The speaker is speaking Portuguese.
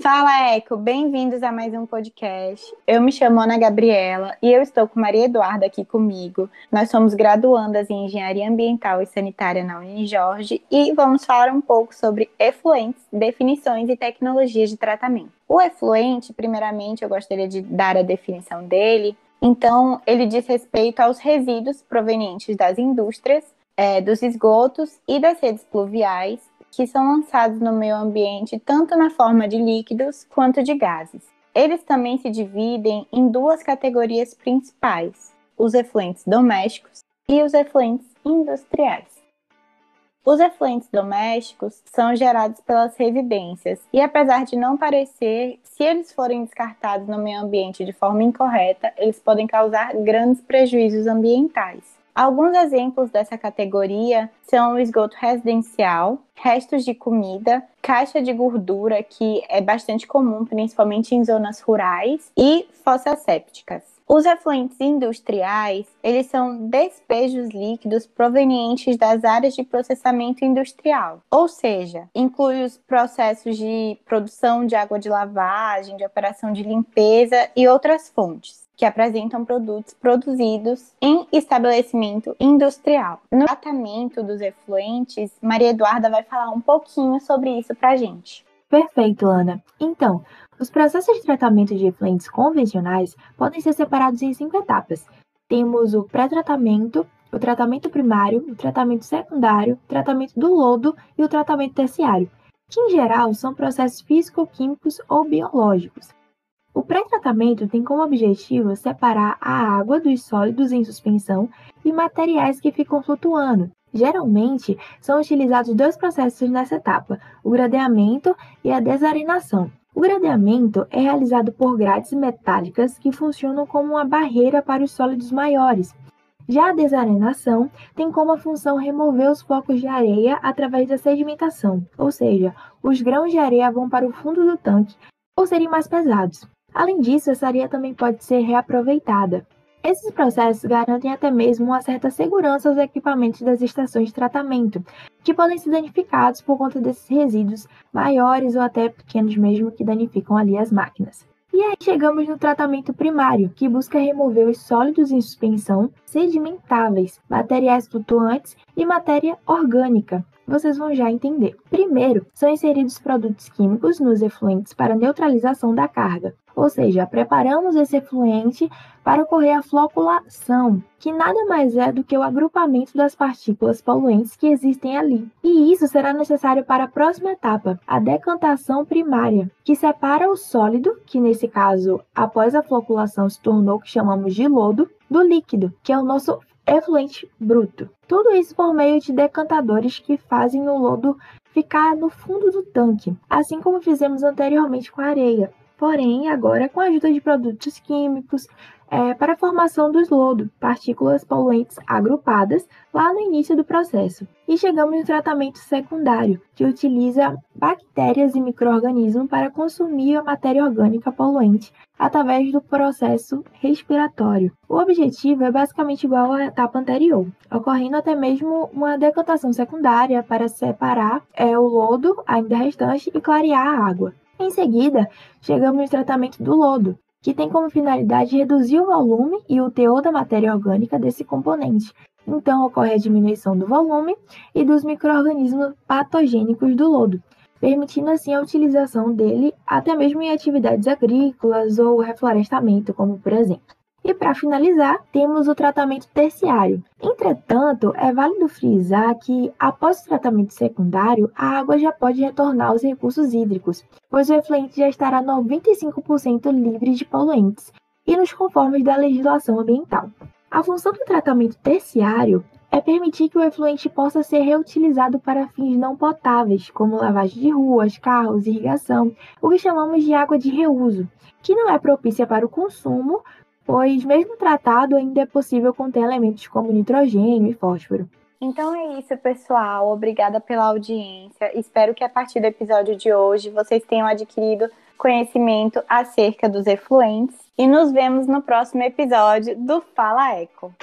Fala, Eco! Bem-vindos a mais um podcast. Eu me chamo Ana Gabriela e eu estou com Maria Eduarda aqui comigo. Nós somos graduandas em Engenharia Ambiental e Sanitária na Unijorge e vamos falar um pouco sobre efluentes, definições e tecnologias de tratamento. O efluente, primeiramente, eu gostaria de dar a definição dele. Então, ele diz respeito aos resíduos provenientes das indústrias, é, dos esgotos e das redes pluviais que são lançados no meio ambiente tanto na forma de líquidos quanto de gases. Eles também se dividem em duas categorias principais: os efluentes domésticos e os efluentes industriais. Os efluentes domésticos são gerados pelas residências e, apesar de não parecer, se eles forem descartados no meio ambiente de forma incorreta, eles podem causar grandes prejuízos ambientais. Alguns exemplos dessa categoria são o esgoto residencial, restos de comida, caixa de gordura, que é bastante comum, principalmente em zonas rurais, e fossas sépticas. Os efluentes industriais, eles são despejos líquidos provenientes das áreas de processamento industrial, ou seja, inclui os processos de produção de água de lavagem, de operação de limpeza e outras fontes que apresentam produtos produzidos em estabelecimento industrial. No tratamento dos efluentes, Maria Eduarda vai falar um pouquinho sobre isso para a gente. Perfeito, Ana. Então, os processos de tratamento de efluentes convencionais podem ser separados em cinco etapas. Temos o pré-tratamento, o tratamento primário, o tratamento secundário, o tratamento do lodo e o tratamento terciário, que em geral são processos físico-químicos ou biológicos. O pré-tratamento tem como objetivo separar a água dos sólidos em suspensão e materiais que ficam flutuando. Geralmente, são utilizados dois processos nessa etapa, o gradeamento e a desarenação. O gradeamento é realizado por grades metálicas que funcionam como uma barreira para os sólidos maiores. Já a desarenação tem como função remover os flocos de areia através da sedimentação, ou seja, os grãos de areia vão para o fundo do tanque ou serem mais pesados. Além disso, essa areia também pode ser reaproveitada. Esses processos garantem até mesmo uma certa segurança aos equipamentos das estações de tratamento, que podem ser danificados por conta desses resíduos maiores ou até pequenos mesmo que danificam ali as máquinas. E aí chegamos no tratamento primário, que busca remover os sólidos em suspensão, sedimentáveis, materiais flutuantes e matéria orgânica. Vocês vão já entender. Primeiro, são inseridos produtos químicos nos efluentes para neutralização da carga. Ou seja, preparamos esse efluente para ocorrer a floculação, que nada mais é do que o agrupamento das partículas poluentes que existem ali. E isso será necessário para a próxima etapa, a decantação primária, que separa o sólido, que nesse caso, após a floculação se tornou o que chamamos de lodo, do líquido, que é o nosso efluente bruto. Tudo isso por meio de decantadores que fazem o lodo ficar no fundo do tanque, assim como fizemos anteriormente com a areia porém agora com a ajuda de produtos químicos é, para a formação dos lodo, partículas poluentes agrupadas lá no início do processo. E chegamos no tratamento secundário, que utiliza bactérias e microorganismos para consumir a matéria orgânica poluente através do processo respiratório. O objetivo é basicamente igual à etapa anterior, ocorrendo até mesmo uma decantação secundária para separar é, o lodo ainda restante e clarear a água. Em seguida, chegamos no tratamento do lodo, que tem como finalidade reduzir o volume e o teor da matéria orgânica desse componente. Então, ocorre a diminuição do volume e dos microrganismos patogênicos do lodo, permitindo assim a utilização dele até mesmo em atividades agrícolas ou reflorestamento, como por exemplo. E para finalizar, temos o tratamento terciário. Entretanto, é válido frisar que, após o tratamento secundário, a água já pode retornar aos recursos hídricos, pois o efluente já estará 95% livre de poluentes e nos conformes da legislação ambiental. A função do tratamento terciário é permitir que o efluente possa ser reutilizado para fins não potáveis, como lavagem de ruas, carros, irrigação, o que chamamos de água de reuso, que não é propícia para o consumo, pois, mesmo tratado, ainda é possível conter elementos como nitrogênio e fósforo. Então é isso, pessoal. Obrigada pela audiência. Espero que a partir do episódio de hoje vocês tenham adquirido conhecimento acerca dos efluentes e nos vemos no próximo episódio do Fala Eco.